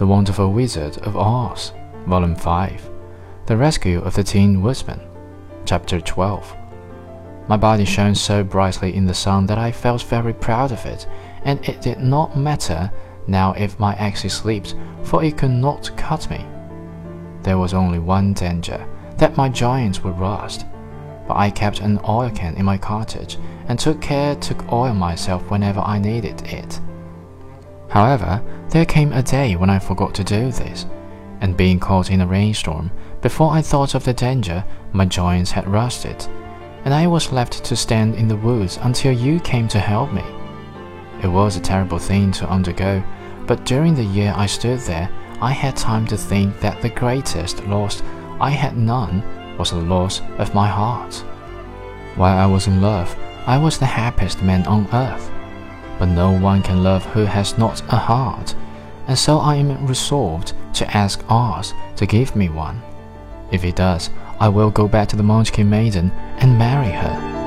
The Wonderful Wizard of Oz, Volume 5, The Rescue of the Tin Woodman, Chapter 12. My body shone so brightly in the sun that I felt very proud of it, and it did not matter now if my axe slipped, for it could not cut me. There was only one danger that my giants would rust. But I kept an oil can in my cottage and took care to oil myself whenever I needed it. However, there came a day when I forgot to do this, and being caught in a rainstorm, before I thought of the danger, my joints had rusted, and I was left to stand in the woods until you came to help me. It was a terrible thing to undergo, but during the year I stood there, I had time to think that the greatest loss I had none was the loss of my heart. While I was in love, I was the happiest man on earth. But no one can love who has not a heart, and so I am resolved to ask Oz to give me one. If he does, I will go back to the Munchkin Maiden and marry her.